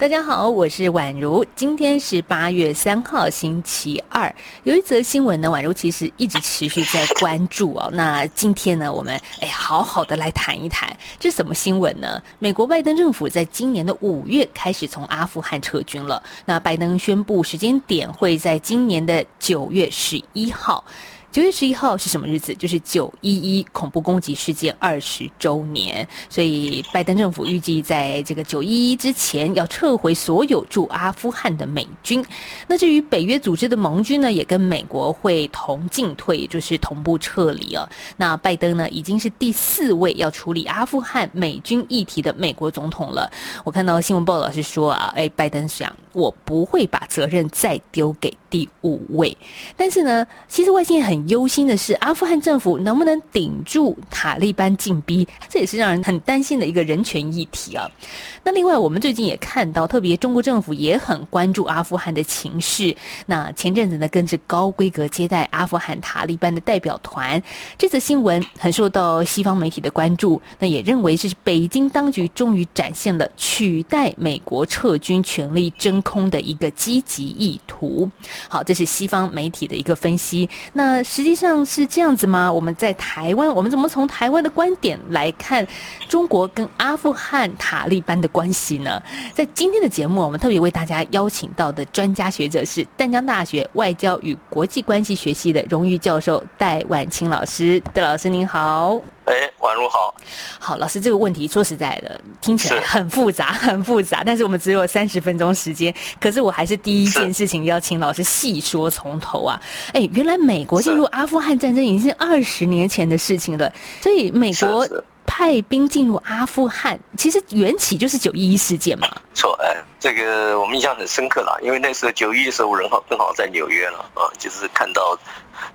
大家好，我是宛如。今天是八月三号，星期二。有一则新闻呢，宛如其实一直持续在关注哦。那今天呢，我们哎，好好的来谈一谈，这是什么新闻呢？美国拜登政府在今年的五月开始从阿富汗撤军了。那拜登宣布时间点会在今年的九月十一号。九月十一号是什么日子？就是九一一恐怖攻击事件二十周年，所以拜登政府预计在这个九一一之前要撤回所有驻阿富汗的美军。那至于北约组织的盟军呢，也跟美国会同进退，就是同步撤离啊。那拜登呢，已经是第四位要处理阿富汗美军议题的美国总统了。我看到新闻报道是说啊，哎，拜登想，我不会把责任再丢给第五位。但是呢，其实外界很。忧心的是，阿富汗政府能不能顶住塔利班进逼？这也是让人很担心的一个人权议题啊。那另外，我们最近也看到，特别中国政府也很关注阿富汗的情势。那前阵子呢，更是高规格接待阿富汗塔利班的代表团。这则新闻很受到西方媒体的关注。那也认为是北京当局终于展现了取代美国撤军权力真空的一个积极意图。好，这是西方媒体的一个分析。那实际上是这样子吗？我们在台湾，我们怎么从台湾的观点来看中国跟阿富汗塔利班的关系呢？在今天的节目，我们特别为大家邀请到的专家学者是淡江大学外交与国际关系学系的荣誉教授戴婉清老师。戴老师您好。哎，宛如好，好，老师，这个问题说实在的，听起来很复杂，很复杂。但是我们只有三十分钟时间，可是我还是第一件事情要请老师细说从头啊。哎，原来美国进入阿富汗战争已经是二十年前的事情了，所以美国派兵进入阿富汗，其实缘起就是九一一事件嘛。错，哎，这个我们印象很深刻了，因为那时候九一的时候，我人好正好在纽约了啊，就是看到。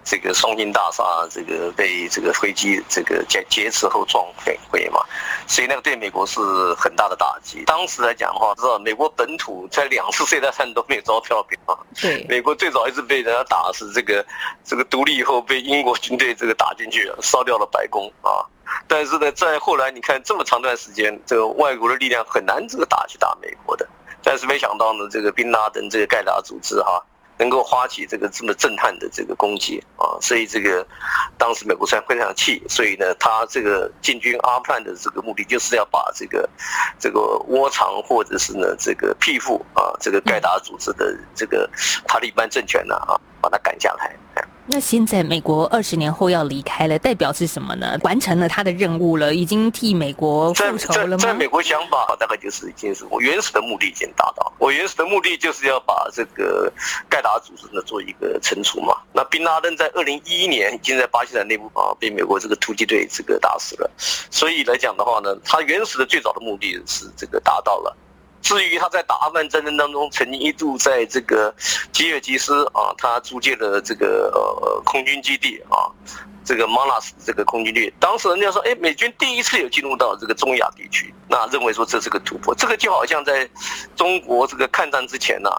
这个双金大厦，这个被这个飞机这个劫劫持后撞毁毁嘛，所以那个对美国是很大的打击。当时来讲的话，知道美国本土在两次世界大战都没有遭到票啊。对，美国最早一次被人家打是这个这个独立以后被英国军队这个打进去了，烧掉了白宫啊。但是呢，在后来你看这么长段时间，这个外国的力量很难这个打去打美国的。但是没想到呢，这个宾拉登这个盖达组织哈。能够发起这个这么震撼的这个攻击啊，所以这个当时美国虽然非常气，所以呢，他这个进军阿富汗的这个目的就是要把这个这个窝藏或者是呢这个庇护啊这个盖达组织的这个塔利班政权呢啊，把他赶下来。那现在美国二十年后要离开了，代表是什么呢？完成了他的任务了，已经替美国复仇了吗？在，在，在美国想法大概就是已经是我原始的目的已经达到。我原始的目的就是要把这个盖达组织呢做一个惩处嘛。那宾拉登在二零一一年已经在巴基斯坦内部啊被美国这个突击队这个打死了，所以来讲的话呢，他原始的最早的目的是这个达到了。至于他在打阿富汗战争当中，曾经一度在这个吉尔吉斯啊，他租借了这个呃空军基地啊，这个马纳斯这个空军基地，当时人家说，哎，美军第一次有进入到这个中亚地区，那认为说这是个突破，这个就好像在中国这个抗战之前呐，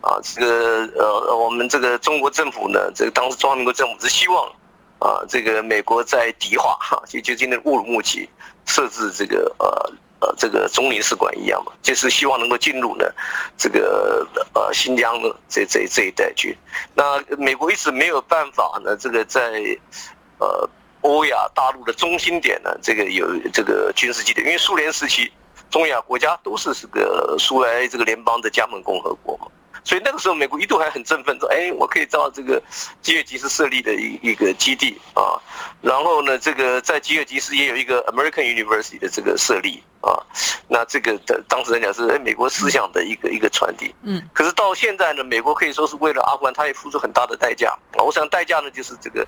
啊，这个呃我们这个中国政府呢，这个当时中华民国政府是希望啊，这个美国在迪化哈，就就今天乌鲁木齐设置这个呃。呃，这个总领事馆一样嘛，就是希望能够进入呢，这个呃新疆的这这这一带去。那美国一直没有办法呢，这个在呃欧亚大陆的中心点呢，这个有这个军事基地，因为苏联时期中亚国家都是这个苏维埃这个联邦的加盟共和国嘛。所以那个时候，美国一度还很振奋，说：“哎，我可以到这个吉尔吉斯设立的一一个基地啊，然后呢，这个在吉尔吉斯也有一个 American University 的这个设立啊，那这个的当时来讲是哎美国思想的一个一个传递。嗯，可是到现在呢，美国可以说是为了阿富汗，他也付出很大的代价啊。我想代价呢，就是这个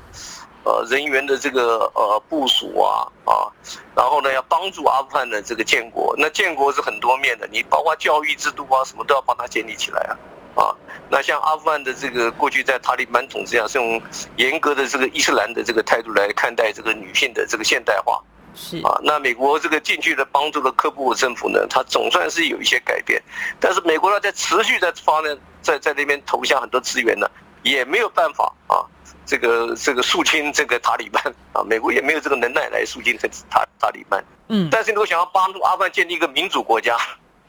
呃人员的这个呃部署啊啊，然后呢要帮助阿富汗的这个建国。那建国是很多面的，你包括教育制度啊什么都要帮他建立起来啊。”啊，那像阿富汗的这个过去在塔利班统治下是用严格的这个伊斯兰的这个态度来看待这个女性的这个现代化，是。啊，那美国这个进去的帮助了科布政府呢，他总算是有一些改变，但是美国呢在持续在发呢，在在那边投下很多资源呢，也没有办法啊，这个这个肃清这个塔利班。啊，美国也没有这个能耐来肃清这塔塔利班。嗯，但是如果想要帮助阿富汗建立一个民主国家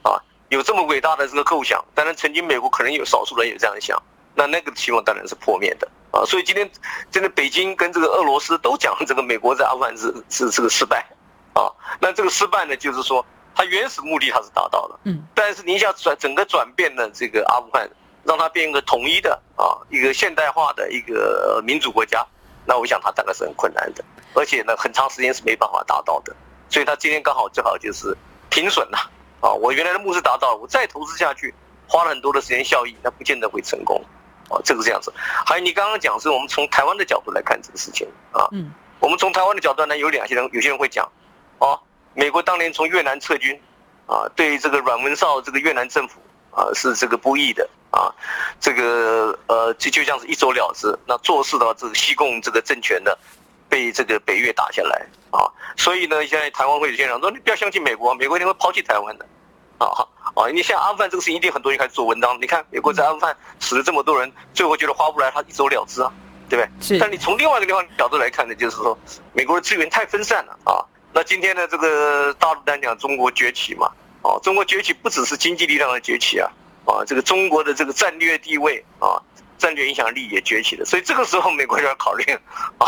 啊，有这么伟大的这个构想，当然曾经美国可能有少数人有这样想，那那个希望当然是破灭的。啊，所以今天真的北京跟这个俄罗斯都讲这个美国在阿富汗是是是个失败，啊，那这个失败呢，就是说它原始目的它是达到了，嗯，但是你一下转整个转变了这个阿富汗，让它变一个统一的啊一个现代化的一个民主国家，那我想它大概是很困难的，而且呢很长时间是没办法达到的，所以他今天刚好正好就是停损了，啊，我原来的目的达到了，我再投资下去，花了很多的时间效益，那不见得会成功。啊，这个是这样子。还有你刚刚讲是我们从台湾的角度来看这个事情啊。嗯。我们从台湾的角度呢，有两些人，有些人会讲，哦，美国当年从越南撤军，啊，对这个阮文绍这个越南政府啊是这个不义的啊，这个呃就就像是一走了之，那做事的话这个西贡这个政权呢被这个北越打下来啊，所以呢，现在台湾会有些人说，你不要相信美国，美国一定会抛弃台湾的，啊好。啊，你像阿富汗这个事情，一定很多人开始做文章。你看，美国在阿富汗死了这么多人，最后觉得划不来，他一走了之啊，对不对？是。但你从另外一个地方角度来看呢，就是说，美国的资源太分散了啊。那今天呢，这个大陆单讲中国崛起嘛，啊，中国崛起不只是经济力量的崛起啊，啊，这个中国的这个战略地位啊，战略影响力也崛起了。所以这个时候，美国就要考虑啊，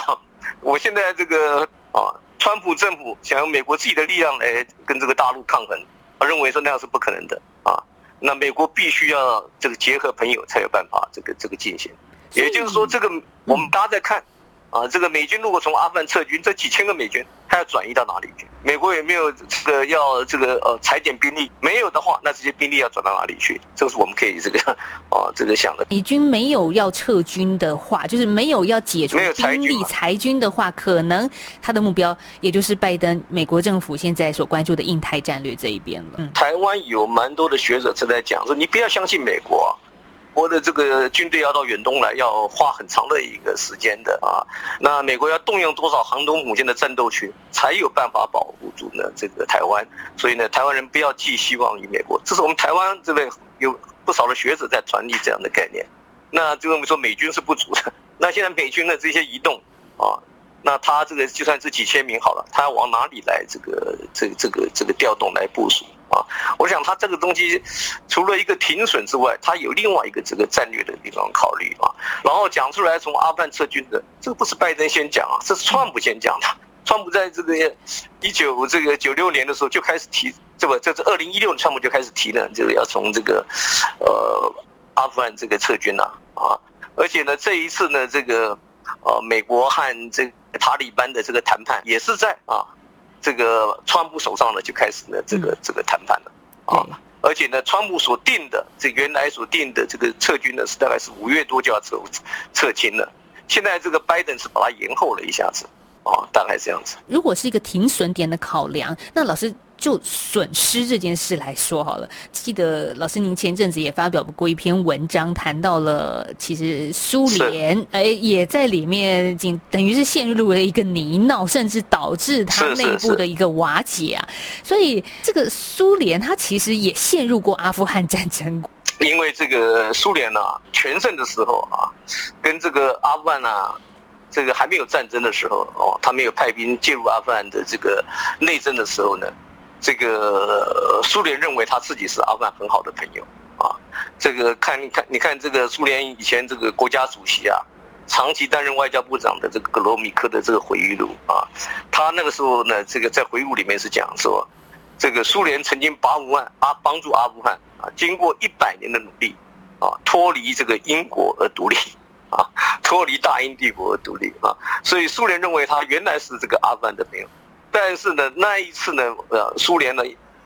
我现在这个啊，川普政府想用美国自己的力量来跟这个大陆抗衡。我认为说那样是不可能的啊，那美国必须要这个结合朋友才有办法这个这个进行，也就是说这个我们大家在看。啊，这个美军如果从阿富汗撤军，这几千个美军，他要转移到哪里去？美国有没有这个要这个呃裁减兵力？没有的话，那这些兵力要转到哪里去？这个是我们可以这个 啊这个想的。美军没有要撤军的话，就是没有要解除兵力裁军的话，可能他的目标也就是拜登美国政府现在所关注的印太战略这一边了。嗯，台湾有蛮多的学者正在讲说，你不要相信美国。国的这个军队要到远东来，要花很长的一个时间的啊。那美国要动用多少航空母舰的战斗群，才有办法保护住呢？这个台湾，所以呢，台湾人不要寄希望于美国。这是我们台湾这边有不少的学者在传递这样的概念。那就认为说美军是不足的。那现在美军的这些移动啊，那他这个就算是几千名好了，他要往哪里来？这个这个这个这个调动来部署？啊，我想他这个东西除了一个停损之外，他有另外一个这个战略的地方考虑啊。然后讲出来从阿富汗撤军的，这个不是拜登先讲啊，这是川普先讲的。川普在这个一九这个九六年的时候就开始提，这不这是二零一六年川普就开始提了，这个要从这个呃阿富汗这个撤军了啊。而且呢，这一次呢，这个呃美国和这个塔利班的这个谈判也是在啊。这个川普手上呢，就开始呢，这个这个谈判了。啊，而且呢，川普所定的这原来所定的这个撤军呢，是大概是五月多就要撤撤清了，现在这个拜登是把它延后了一下子啊，大概是这样子。如果是一个停损点的考量，那老师。就损失这件事来说好了，记得老师您前阵子也发表过一篇文章，谈到了其实苏联哎也在里面，仅等于是陷入了一个泥淖，甚至导致它内部的一个瓦解啊。所以这个苏联它其实也陷入过阿富汗战争。因为这个苏联啊全盛的时候啊，跟这个阿富汗啊，这个还没有战争的时候哦，他没有派兵介入阿富汗的这个内政的时候呢。这个苏联认为他自己是阿富汗很好的朋友啊，这个看看你看这个苏联以前这个国家主席啊，长期担任外交部长的这个格罗米科的这个回忆录啊，他那个时候呢，这个在回忆录里面是讲说，这个苏联曾经把阿富汗啊帮助阿富汗啊，经过一百年的努力啊，脱离这个英国而独立啊，脱离大英帝国独立啊，所以苏联认为他原来是这个阿富汗的朋友。但是呢，那一次呢，呃，苏联呢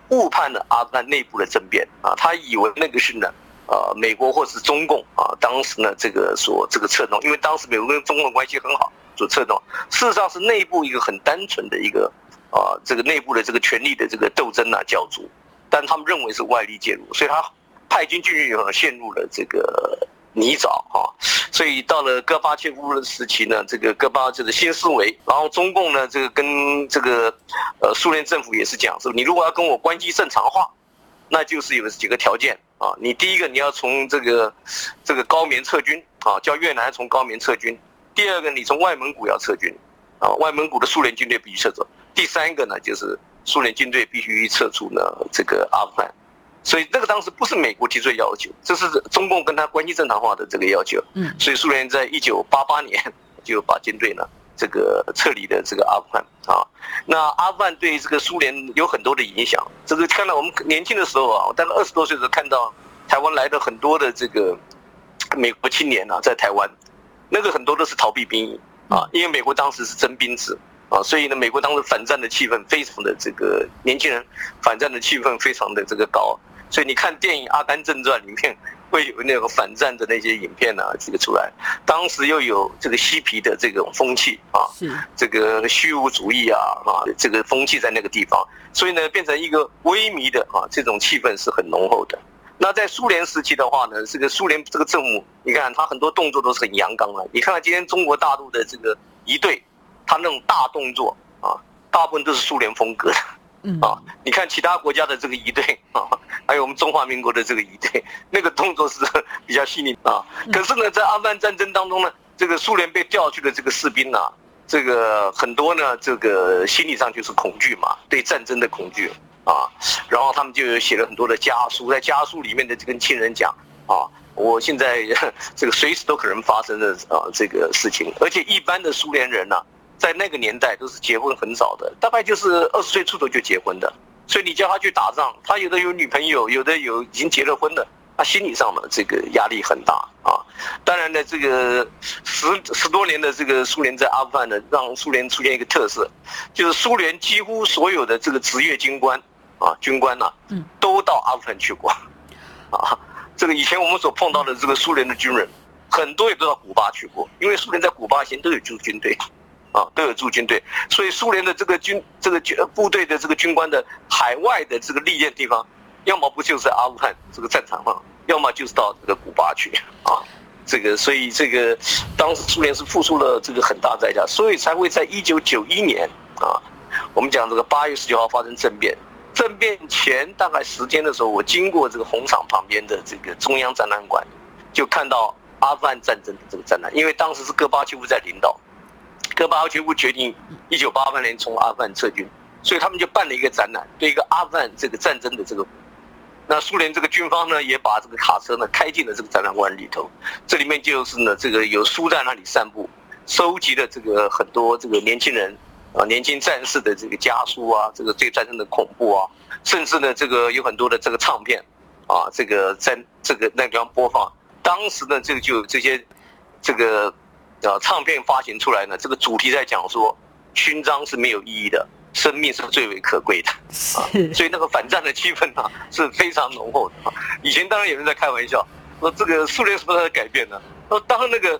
误判了阿富汗内部的政变啊，他以为那个是呢，呃，美国或是中共啊，当时呢这个所这个策动，因为当时美国跟中共关系很好，所策动，事实上是内部一个很单纯的一个啊，这个内部的这个权力的这个斗争啊，角逐，但他们认为是外力介入，所以他派军进去以后陷入了这个泥沼啊。所以到了戈巴切夫的时期呢，这个戈巴就是新思维，然后中共呢，这个跟这个呃苏联政府也是讲说，你如果要跟我关系正常化，那就是有几个条件啊。你第一个你要从这个这个高棉撤军啊，叫越南从高棉撤军；第二个你从外蒙古要撤军啊，外蒙古的苏联军队必须撤走；第三个呢就是苏联军队必须撤出呢这个阿富汗。所以那个当时不是美国提出的要求，这是中共跟他关系正常化的这个要求。嗯，所以苏联在一九八八年就把军队呢这个撤离的这个阿富汗啊。那阿富汗对这个苏联有很多的影响。这个看到我们年轻的时候啊，我大概二十多岁的时候看到台湾来的很多的这个美国青年啊，在台湾，那个很多都是逃避兵役啊，因为美国当时是征兵制啊，所以呢，美国当时反战的气氛非常的这个年轻人反战的气氛非常的这个高。所以你看电影《阿甘正传》里面会有那个反战的那些影片啊，这个出来。当时又有这个嬉皮的这种风气啊，这个虚无主义啊啊，这个风气在那个地方，所以呢，变成一个萎靡的啊，这种气氛是很浓厚的。那在苏联时期的话呢，这个苏联这个政府，你看他很多动作都是很阳刚的。你看看今天中国大陆的这个一队，他那种大动作啊，大部分都是苏联风格的。嗯啊，你看其他国家的这个一队啊，还有我们中华民国的这个仪队，那个动作是比较细腻啊。可是呢，在阿富汗战争当中呢，这个苏联被调去的这个士兵呢，这个很多呢，这个心理上就是恐惧嘛，对战争的恐惧啊。然后他们就写了很多的家书，在家书里面的就跟亲人讲啊，我现在这个随时都可能发生的啊这个事情，而且一般的苏联人呢。在那个年代都是结婚很早的，大概就是二十岁出头就结婚的，所以你叫他去打仗，他有的有女朋友，有的有已经结了婚的，他心理上的这个压力很大啊。当然呢，这个十十多年的这个苏联在阿富汗呢，让苏联出现一个特色，就是苏联几乎所有的这个职业军官啊，军官呐，嗯，都到阿富汗去过，啊，这个以前我们所碰到的这个苏联的军人，很多也都到古巴去过，因为苏联在古巴以前都有驻军队。啊，都有驻军队，所以苏联的这个军这个军部队的这个军官的海外的这个历练地方，要么不就是阿富汗这个战场上，要么就是到这个古巴去啊。这个所以这个当时苏联是付出了这个很大代价，所以才会在一九九一年啊，我们讲这个八月十九号发生政变。政变前大概十天的时候，我经过这个红场旁边的这个中央展览馆，就看到阿富汗战争的这个展览，因为当时是戈巴契夫在领导。戈巴契夫决定一九八八年从阿富汗撤军，所以他们就办了一个展览，对一个阿富汗这个战争的这个，那苏联这个军方呢也把这个卡车呢开进了这个展览馆里头，这里面就是呢这个有书在那里散布，收集了这个很多这个年轻人啊年轻战士的这个家书啊，这个对战争的恐怖啊，甚至呢这个有很多的这个唱片啊，这个在这个那地方播放，当时呢这个就有这些这个。啊，唱片发行出来呢，这个主题在讲说，勋章是没有意义的，生命是最为可贵的啊。所以那个反战的气氛啊是非常浓厚的。啊以前当然有人在开玩笑，说这个苏联什么时候改变呢？说当那个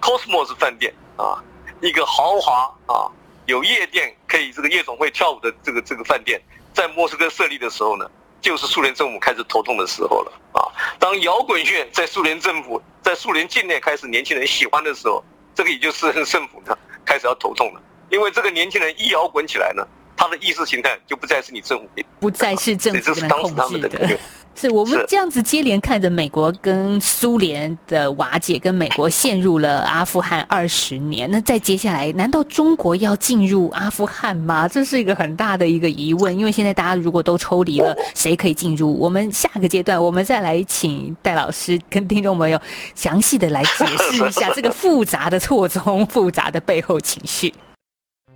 Cosmos 饭店啊，一个豪华啊有夜店可以这个夜总会跳舞的这个这个饭店，在莫斯科设立的时候呢，就是苏联政府开始头痛的时候了啊！当摇滚乐在苏联政府在苏联境内开始年轻人喜欢的时候，这个也就是 政府呢开始要头痛了，因为这个年轻人一摇滚起来呢，他的意识形态就不再是你政府，不再是政府能控制的。是我们这样子接连看着美国跟苏联的瓦解，跟美国陷入了阿富汗二十年。那再接下来，难道中国要进入阿富汗吗？这是一个很大的一个疑问。因为现在大家如果都抽离了，谁可以进入？我们下个阶段，我们再来请戴老师跟听众朋友详细的来解释一下这个复杂的错综、复杂的背后情绪。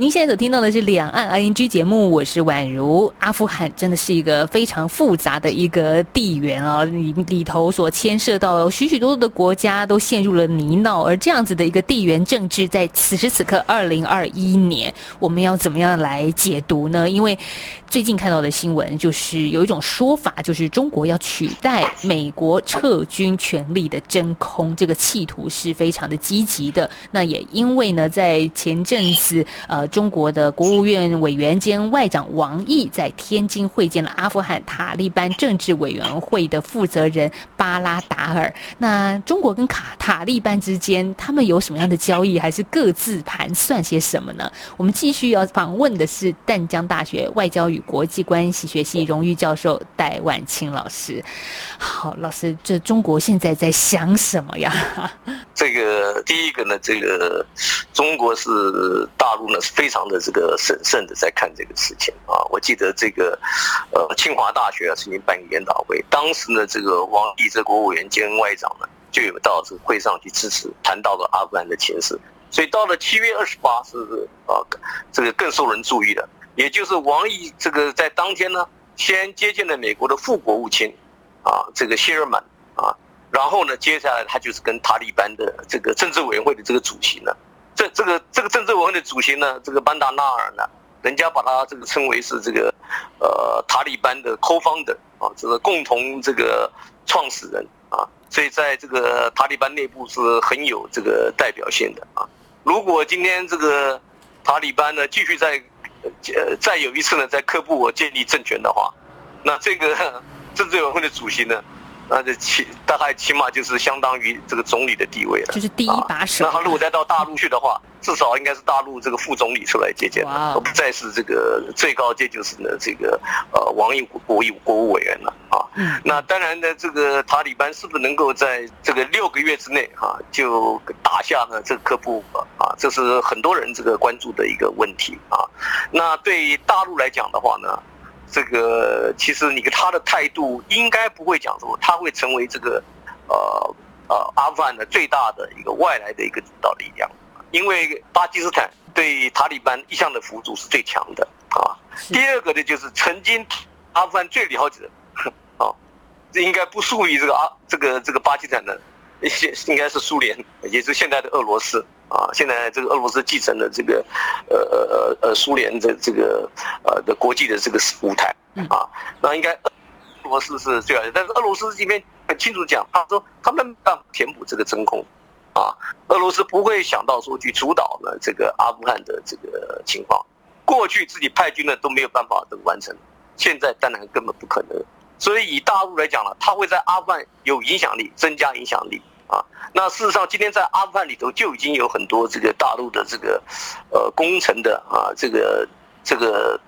您现在所听到的是两岸 ING 节目，我是宛如。阿富汗真的是一个非常复杂的一个地缘啊，里里头所牵涉到许许多多的国家都陷入了泥淖，而这样子的一个地缘政治，在此时此刻，二零二一年，我们要怎么样来解读呢？因为最近看到的新闻就是有一种说法，就是中国要取代美国撤军权力的真空，这个企图是非常的积极的。那也因为呢，在前阵子，呃。中国的国务院委员兼外长王毅在天津会见了阿富汗塔利班政治委员会的负责人巴拉达尔。那中国跟卡塔利班之间，他们有什么样的交易，还是各自盘算些什么呢？我们继续要访问的是淡江大学外交与国际关系学系荣誉教授戴万青老师。好，老师，这中国现在在想什么呀？这个第一个呢，这个中国是大陆呢是。非常的这个审慎的在看这个事情啊！我记得这个，呃，清华大学啊曾经办一个研讨会，当时呢，这个王毅这国务委员兼外长呢就有到这个会上去支持，谈到了阿富汗的情势。所以到了七月二十八是啊，这个更受人注意的，也就是王毅这个在当天呢，先接见了美国的副国务卿啊，这个谢尔曼啊，然后呢，接下来他就是跟塔利班的这个政治委员会的这个主席呢。这这个这个政治委员会的主席呢，这个班达纳尔呢，人家把他这个称为是这个，呃，塔利班的 co-founder 啊，这个共同这个创始人啊，所以在这个塔利班内部是很有这个代表性的啊。如果今天这个塔利班呢继续在，呃，再有一次呢在喀布尔建立政权的话，那这个 政治委员会的主席呢？那就起大概起码就是相当于这个总理的地位了，就是第一把手。那他如果再到大陆去的话，至少应该是大陆这个副总理出来接见了，而不再是这个最高阶就是呢这个呃王毅国务国务委员了啊。那当然呢，这个塔利班是不是能够在这个六个月之内啊就打下呢这个科布啊，这是很多人这个关注的一个问题啊。那对大陆来讲的话呢？这个其实你跟他的态度应该不会讲什么，他会成为这个，呃呃阿富汗的最大的一个外来的一个主导力量，因为巴基斯坦对塔利班一向的辅助是最强的啊。第二个呢，就是曾经阿富汗最了解的，啊，这应该不属于这个阿这个这个巴基斯坦的，现 应该是苏联，也是现在的俄罗斯。啊，现在这个俄罗斯继承了这个，呃呃呃呃苏联的这个呃的国际的这个舞台啊，那应该俄罗斯是最好的，但是俄罗斯这边很清楚讲，他说他们要填补这个真空，啊，俄罗斯不会想到说去主导呢这个阿富汗的这个情况，过去自己派军呢都没有办法的完成，现在当然根本不可能，所以以大陆来讲呢，他会在阿富汗有影响力，增加影响力。啊，那事实上，今天在阿富汗里头就已经有很多这个大陆的这个，呃，工程的啊，这个这个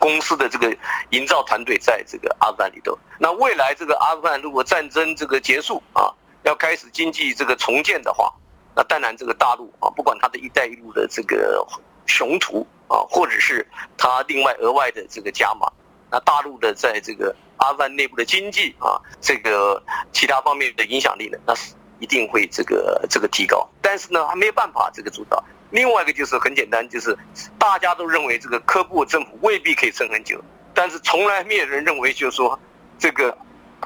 公司的这个营造团队在这个阿富汗里头。那未来这个阿富汗如果战争这个结束啊，要开始经济这个重建的话，那当然这个大陆啊，不管它的一带一路的这个雄图啊，或者是它另外额外的这个加码，那大陆的在这个阿富汗内部的经济啊，这个其他方面的影响力呢，那是。一定会这个这个提高，但是呢，还没有办法这个主导。另外一个就是很简单，就是大家都认为这个科布政府未必可以撑很久，但是从来没有人认为就是说这个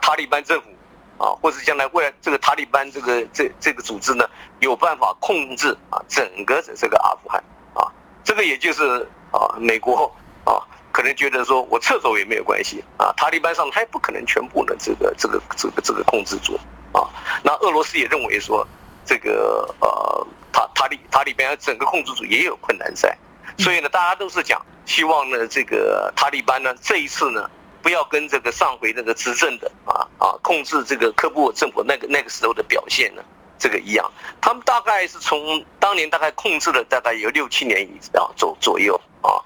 塔利班政府啊，或者将来未来这个塔利班这个这这个组织呢，有办法控制啊整个这个阿富汗啊，这个也就是啊美国啊可能觉得说我撤走也没有关系啊，塔利班上他也不可能全部的这个这个这个这个控制住。啊，那俄罗斯也认为说，这个呃，塔塔利塔利班整个控制住也有困难在，所以呢，大家都是讲希望呢，这个塔利班呢这一次呢，不要跟这个上回那个执政的啊啊控制这个科布尔政府那个那个时候的表现呢，这个一样，他们大概是从当年大概控制了大概有六七年以啊左左右啊，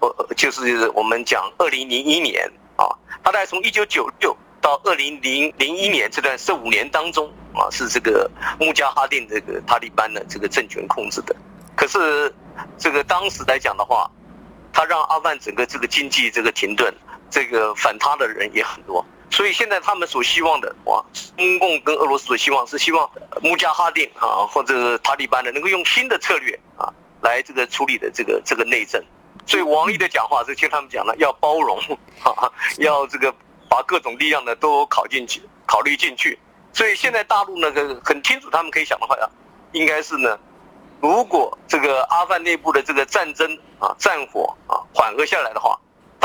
呃就是我们讲二零零一年啊，大概从一九九六。到二零零零一年这段这五年当中啊，是这个穆加哈定这个塔利班的这个政权控制的。可是这个当时来讲的话，他让阿富汗整个这个经济这个停顿，这个反他的人也很多。所以现在他们所希望的，哇，中共跟俄罗斯所希望是希望穆加哈定啊，或者塔利班的能够用新的策略啊，来这个处理的这个这个内政。所以王毅的讲话是听他们讲了，要包容哈 啊，要这个把各种力量呢都考进去，考虑进去。所以现在大陆呢很很清楚，他们可以想的话呀，应该是呢，如果这个阿富汗内部的这个战争啊战火啊缓和下来的话。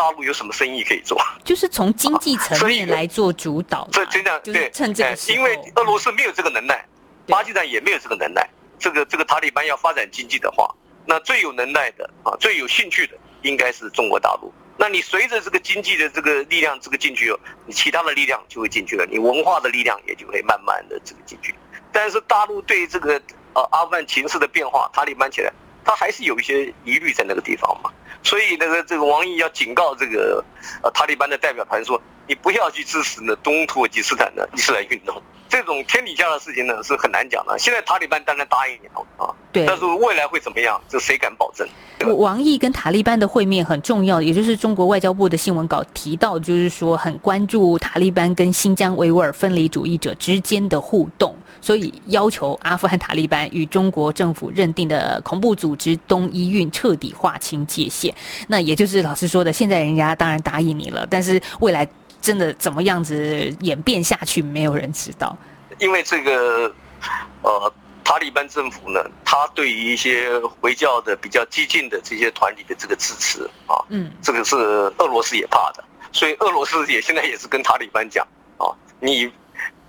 大陆有什么生意可以做？就是从经济层面来做主导。这这样对，趁这个因为俄罗斯没有这个能耐，巴基斯坦也没有这个能耐。这个这个塔利班要发展经济的话，那最有能耐的啊，最有兴趣的应该是中国大陆。那你随着这个经济的这个力量这个进去了，你其他的力量就会进去了，你文化的力量也就会慢慢的这个进去。但是大陆对这个呃阿富汗情势的变化，塔利班起来，他还是有一些疑虑在那个地方嘛。所以那个这个王毅要警告这个呃塔利班的代表团说，你不要去支持呢东土耳其斯坦的伊斯兰运动，这种天底下的事情呢是很难讲的。现在塔利班当然答应你了啊，对，但是未来会怎么样，这谁敢保证？王毅跟塔利班的会面很重要，也就是中国外交部的新闻稿提到，就是说很关注塔利班跟新疆维吾尔分离主义者之间的互动。所以要求阿富汗塔利班与中国政府认定的恐怖组织东伊运彻底划清界限。那也就是老师说的，现在人家当然答应你了，但是未来真的怎么样子演变下去，没有人知道。因为这个呃，塔利班政府呢，他对于一些回教的比较激进的这些团体的这个支持啊，嗯，这个是俄罗斯也怕的，所以俄罗斯也现在也是跟塔利班讲啊，你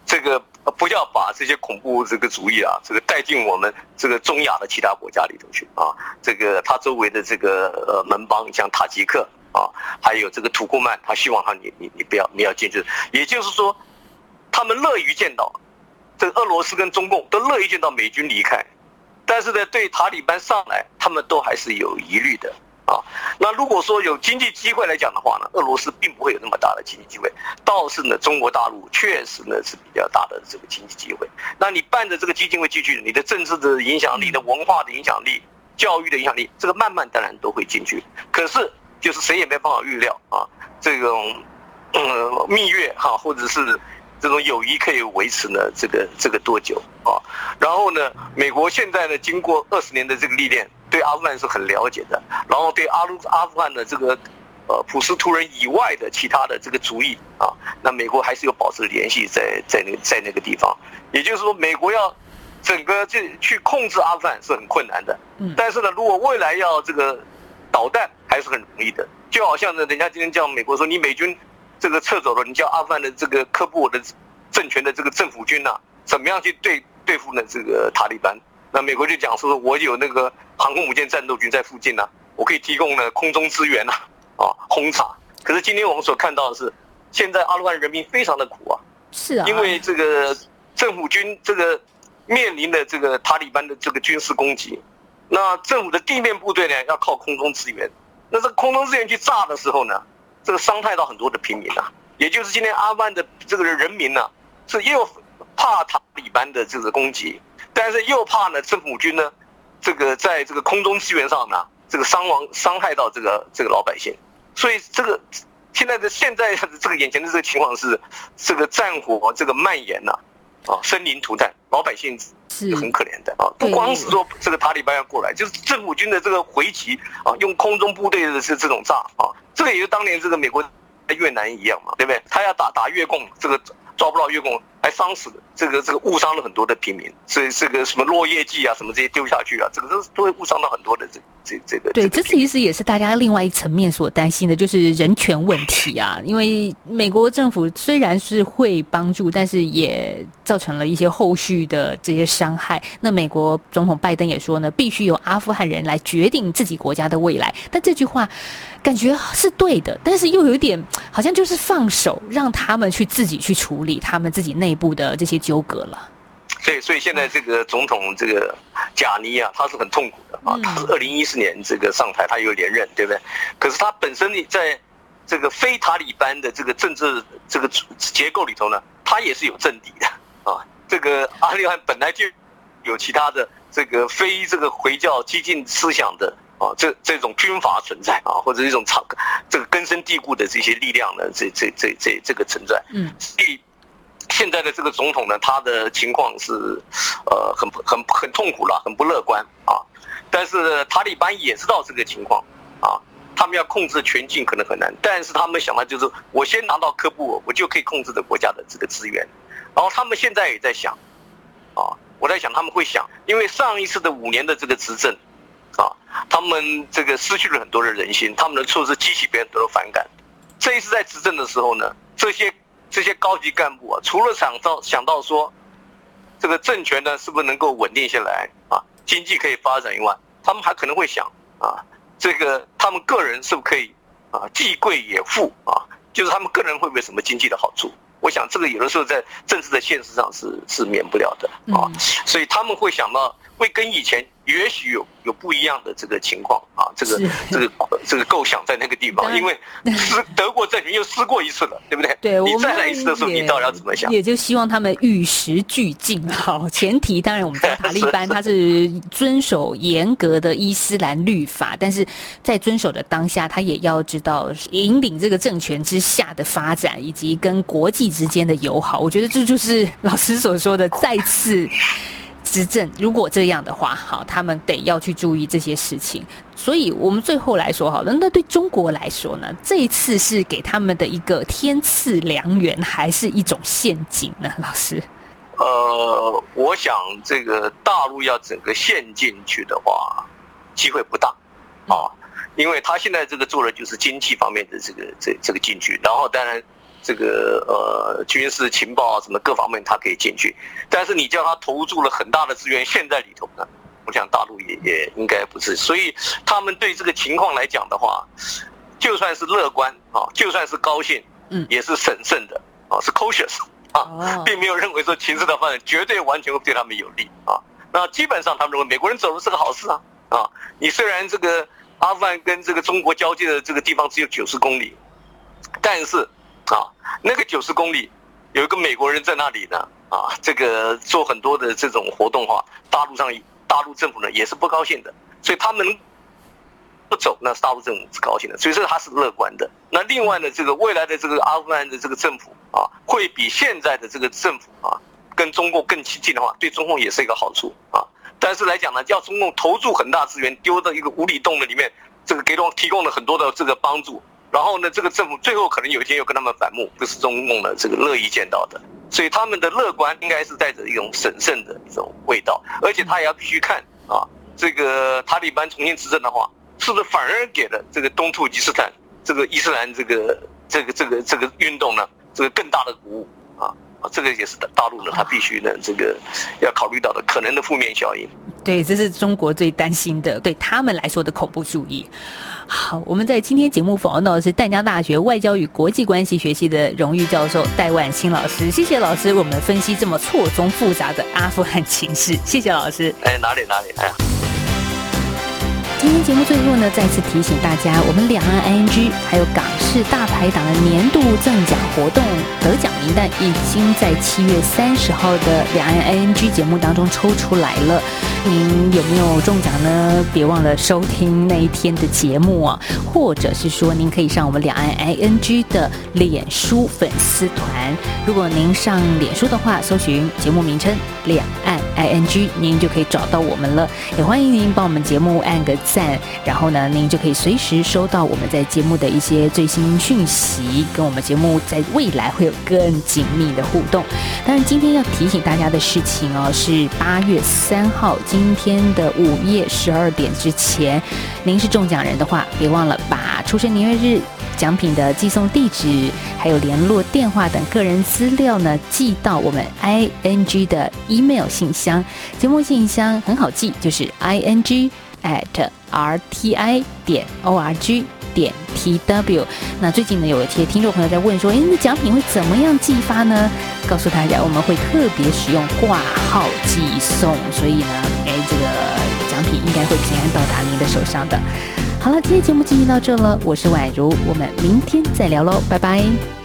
这个。不要把这些恐怖这个主义啊，这个带进我们这个中亚的其他国家里头去啊。这个他周围的这个呃门邦，像塔吉克啊，还有这个土库曼，他希望他你你你不要你要进去。也就是说，他们乐于见到这个俄罗斯跟中共都乐于见到美军离开，但是呢，对塔利班上来，他们都还是有疑虑的。啊，那如果说有经济机会来讲的话呢，俄罗斯并不会有那么大的经济机会，倒是呢，中国大陆确实呢是比较大的这个经济机会。那你伴着这个基金会进去，你的政治的影响力、的文化的影响力、教育的影响力，这个慢慢当然都会进去。可是就是谁也没办法预料啊，这种嗯蜜月哈，或者是这种友谊可以维持呢这个这个多久啊？然后呢，美国现在呢经过二十年的这个历练。对阿富汗是很了解的，然后对阿鲁阿富汗的这个，呃，普什图人以外的其他的这个族裔啊，那美国还是有保持联系在在那在那个地方。也就是说，美国要整个去去控制阿富汗是很困难的。嗯。但是呢，如果未来要这个导弹还是很容易的，就好像呢，人家今天叫美国说你美军这个撤走了，你叫阿富汗的这个科布尔的政权的这个政府军呐，怎么样去对对付呢这个塔利班？那美国就讲说，我有那个航空母舰战斗群在附近呢、啊，我可以提供呢空中支援呐，啊，轰炸。可是今天我们所看到的是，现在阿富汗人民非常的苦啊，是啊，因为这个政府军这个面临的这个塔利班的这个军事攻击，那政府的地面部队呢要靠空中支援，那这个空中支援去炸的时候呢，这个伤害到很多的平民啊，也就是今天阿富汗的这个人民呢、啊，是又怕塔利班的这个攻击。但是又怕呢，政府军呢，这个在这个空中支援上呢，这个伤亡伤害到这个这个老百姓，所以这个现在的现在这个眼前的这个情况是，这个战火这个蔓延呐，啊，生灵涂炭，老百姓是很可怜的啊。不光是说这个塔利班要过来，就是政府军的这个回击啊，用空中部队的是这种炸啊，这个也就当年这个美国在越南一样嘛，对不对？他要打打越共，这个抓不到越共。还伤死这个这个误伤了很多的平民，所以这个什么落叶剂啊，什么这些丢下去啊，这个都都会误伤到很多的这这这个。对，这其实也是大家另外一层面所担心的，就是人权问题啊。因为美国政府虽然是会帮助，但是也造成了一些后续的这些伤害。那美国总统拜登也说呢，必须由阿富汗人来决定自己国家的未来。但这句话感觉是对的，但是又有点好像就是放手让他们去自己去处理他们自己内。部的这些纠葛了，对，所以现在这个总统这个贾尼啊，他是很痛苦的啊。他是二零一四年这个上台，他又连任，对不对？可是他本身在这个非塔利班的这个政治这个结构里头呢，他也是有政敌的啊。这个阿利汗本来就有其他的这个非这个回教激进思想的啊啊，这这种军阀存在啊，或者一种长这个根深蒂固的这些力量呢，这这这这这个存在。嗯，所以现在的这个总统呢，他的情况是呃很很很痛苦了，很不乐观啊。但是塔利班也知道这个情况啊，他们要控制全境可能很难，但是他们想的就是我先拿到喀布，我就可以控制的国家的这个资源。然后他们现在也在想啊，我在想他们会想，因为上一次的五年的这个执政。啊，他们这个失去了很多的人心，他们的措施激起别人的反感。这一次在执政的时候呢，这些这些高级干部啊，除了想到想到说，这个政权呢是不是能够稳定下来啊，经济可以发展以外，他们还可能会想啊，这个他们个人是不是可以啊，既贵也富啊，就是他们个人会不会什么经济的好处？我想这个有的时候在政治的现实上是是免不了的啊，所以他们会想到会跟以前。也许有有不一样的这个情况啊，这个 这个这个构想在那个地方，因为失 德国政权又失过一次了，对不对？对，你再来一次的时候，你到底要怎么想？也就希望他们与时俱进。好，前提当然我们知道塔利班他是遵守严格的伊斯兰律法，但是在遵守的当下，他也要知道引领这个政权之下的发展，以及跟国际之间的友好。我觉得这就是老师所说的再次。执政如果这样的话，好，他们得要去注意这些事情。所以，我们最后来说，好了，那对中国来说呢？这一次是给他们的一个天赐良缘，还是一种陷阱呢？老师？呃，我想这个大陆要整个陷进去的话，机会不大啊，因为他现在这个做的就是经济方面的这个这这个进去，然后当然。这个呃，军事情报啊，什么各方面，他可以进去，但是你叫他投注了很大的资源，现在里头呢，我想大陆也也应该不是，所以他们对这个情况来讲的话，就算是乐观啊，就算是高兴，嗯，也是审慎的啊，是 cautious 啊，并没有认为说情势的发展绝对完全会对他们有利啊。那基本上他们认为美国人走的是个好事啊啊，你虽然这个阿富汗跟这个中国交界的这个地方只有九十公里，但是。啊，那个九十公里有一个美国人在那里呢，啊，这个做很多的这种活动话，大陆上大陆政府呢也是不高兴的，所以他们不走，那大陆政府是高兴的，所以这他是乐观的。那另外呢，这个未来的这个阿富汗的这个政府啊，会比现在的这个政府啊，跟中共更亲近的话，对中共也是一个好处啊。但是来讲呢，要中共投注很大资源，丢到一个无底洞的里面，这个给中提供了很多的这个帮助。然后呢，这个政府最后可能有一天又跟他们反目，这是中共的这个乐意见到的，所以他们的乐观应该是带着一种审慎的一种味道，而且他也要必须看啊，这个塔利班重新执政的话，是不是反而给了这个东突吉斯坦这个伊斯兰这个这个这个这个运动呢，这个更大的鼓舞，这个也是大陆呢，他必须呢这个要考虑到的可能的负面效应。对，这是中国最担心的，对他们来说的恐怖主义。好，我们在今天节目访问到的是淡江大学外交与国际关系学系的荣誉教授戴万新老师，谢谢老师为我们分析这么错综复杂的阿富汗情势，谢谢老师。哎，哪里哪里，哎呀。今天节目最后呢，再次提醒大家，我们两岸 ING 还有港式大排档的年度赠奖活动得奖名单已经在七月三十号的两岸 ING 节目当中抽出来了。您有没有中奖呢？别忘了收听那一天的节目啊，或者是说您可以上我们两岸 ING 的脸书粉丝团。如果您上脸书的话，搜寻节目名称“两岸 ING”，您就可以找到我们了。也欢迎您帮我们节目按个赞，然后呢，您就可以随时收到我们在节目的一些最新讯息，跟我们节目在未来会有更紧密的互动。当然，今天要提醒大家的事情哦，是八月三号。今天的午夜十二点之前，您是中奖人的话，别忘了把出生年月日、奖品的寄送地址，还有联络电话等个人资料呢，寄到我们 ING 的 email 信箱。节目信箱很好记，就是 ING at RTI 点 ORG。点 tw，那最近呢，有一些听众朋友在问说，哎，那奖品会怎么样寄发呢？告诉大家，我们会特别使用挂号寄送，所以呢，哎，这个奖品应该会平安到达您的手上的。好了，今天节目进行到这了，我是宛如，我们明天再聊喽，拜拜。